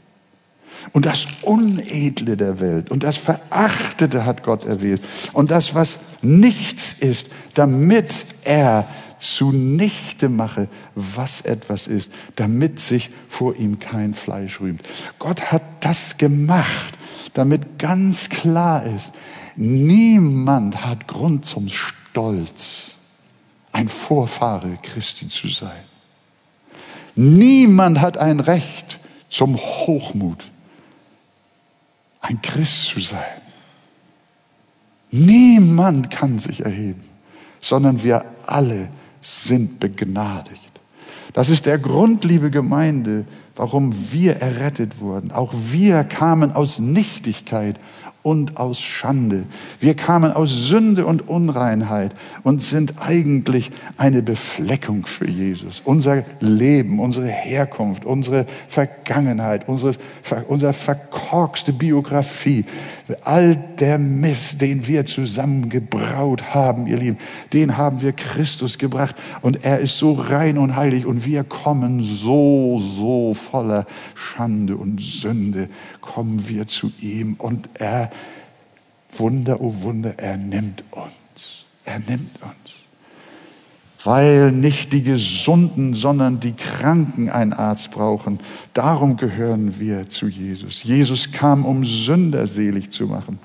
Speaker 1: Und das Unedle der Welt und das Verachtete hat Gott erwählt. Und das, was nichts ist, damit er zunichte mache, was etwas ist, damit sich vor ihm kein Fleisch rühmt. Gott hat das gemacht, damit ganz klar ist, niemand hat Grund zum Stolz, ein Vorfahre Christi zu sein. Niemand hat ein Recht zum Hochmut, ein Christ zu sein. Niemand kann sich erheben, sondern wir alle sind begnadigt. Das ist der Grund, liebe Gemeinde, warum wir errettet wurden. Auch wir kamen aus Nichtigkeit und aus Schande. Wir kamen aus Sünde und Unreinheit und sind eigentlich eine Befleckung für Jesus. Unser Leben, unsere Herkunft, unsere Vergangenheit, unsere, unsere verkorkste Biografie, all der Mist, den wir zusammengebraut haben, ihr Lieben, den haben wir Christus gebracht und er ist so rein und heilig und wir kommen so, so voller Schande und Sünde, kommen wir zu ihm und er Wunder, oh Wunder, er nimmt uns. Er nimmt uns. Weil nicht die Gesunden, sondern die Kranken einen Arzt brauchen. Darum gehören wir zu Jesus. Jesus kam, um Sünder selig zu machen.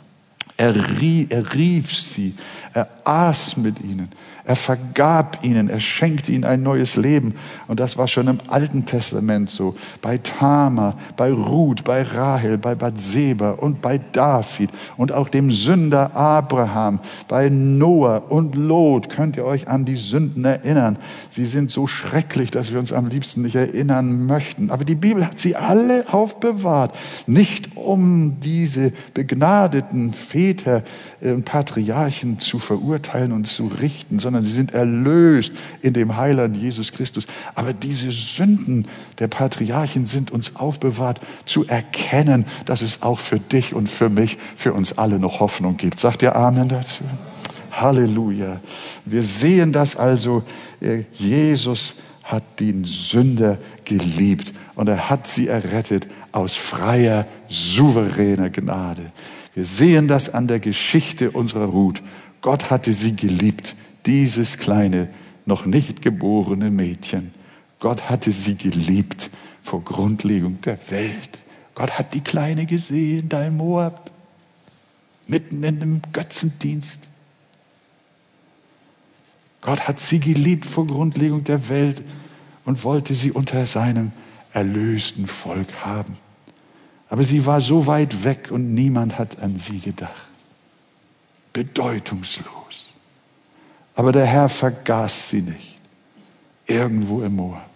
Speaker 1: Er rief, er rief sie, er aß mit ihnen, er vergab ihnen, er schenkte ihnen ein neues Leben. Und das war schon im Alten Testament so. Bei Tama, bei Ruth, bei Rahel, bei Bathseba und bei David und auch dem Sünder Abraham, bei Noah und Lot. Könnt ihr euch an die Sünden erinnern? Sie sind so schrecklich, dass wir uns am liebsten nicht erinnern möchten. Aber die Bibel hat sie alle aufbewahrt. Nicht um diese begnadeten Väter und Patriarchen zu verurteilen und zu richten, sondern sondern sie sind erlöst in dem Heiland Jesus Christus. Aber diese Sünden der Patriarchen sind uns aufbewahrt, zu erkennen, dass es auch für dich und für mich, für uns alle noch Hoffnung gibt. Sagt ihr Amen dazu? Halleluja. Wir sehen das also, äh, Jesus hat den Sünder geliebt und er hat sie errettet aus freier, souveräner Gnade. Wir sehen das an der Geschichte unserer Ruth. Gott hatte sie geliebt dieses kleine, noch nicht geborene Mädchen. Gott hatte sie geliebt vor Grundlegung der Welt. Gott hat die Kleine gesehen, da in Moab, mitten in dem Götzendienst. Gott hat sie geliebt vor Grundlegung der Welt und wollte sie unter seinem erlösten Volk haben. Aber sie war so weit weg und niemand hat an sie gedacht. Bedeutungslos. Aber der Herr vergaß sie nicht. irgendwo im Moab.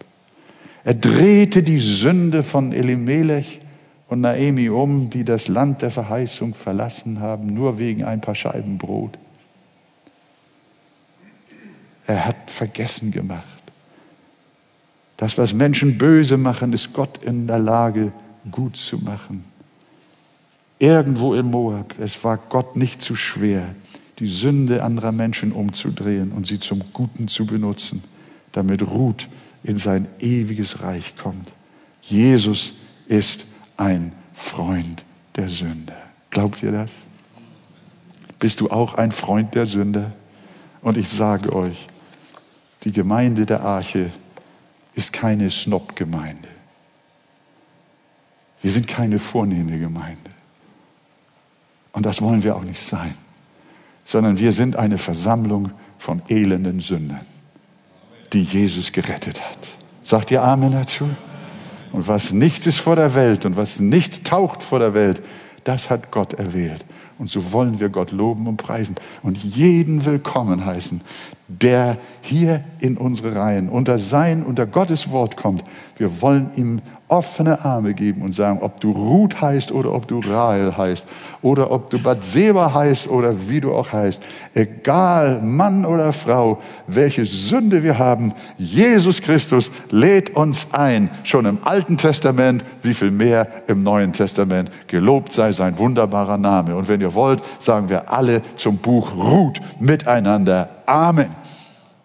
Speaker 1: Er drehte die Sünde von Elimelech und Naemi um, die das Land der Verheißung verlassen haben, nur wegen ein paar Scheiben Brot. Er hat vergessen gemacht. Das, was Menschen böse machen, ist Gott in der Lage, gut zu machen. Irgendwo im Moab, es war Gott nicht zu schwer, die Sünde anderer Menschen umzudrehen und sie zum Guten zu benutzen, damit Ruth in sein ewiges Reich kommt. Jesus ist ein Freund der Sünder. Glaubt ihr das? Bist du auch ein Freund der Sünder? Und ich sage euch, die Gemeinde der Arche ist keine Snob-Gemeinde. Wir sind keine vornehme Gemeinde. Und das wollen wir auch nicht sein, sondern wir sind eine Versammlung von elenden Sündern, die Jesus gerettet hat. Sagt ihr Amen dazu? Und was nichts ist vor der Welt und was nicht taucht vor der Welt, das hat Gott erwählt. Und so wollen wir Gott loben und preisen und jeden willkommen heißen, der hier in unsere Reihen unter sein, unter Gottes Wort kommt. Wir wollen ihm offene Arme geben und sagen, ob du Ruth heißt oder ob du Rahel heißt oder ob du Bathseba heißt oder wie du auch heißt. Egal, Mann oder Frau, welche Sünde wir haben, Jesus Christus lädt uns ein, schon im Alten Testament, wie viel mehr im Neuen Testament. Gelobt sei sein wunderbarer Name. Und wenn ihr wollt, sagen wir alle zum Buch Ruth miteinander. Amen.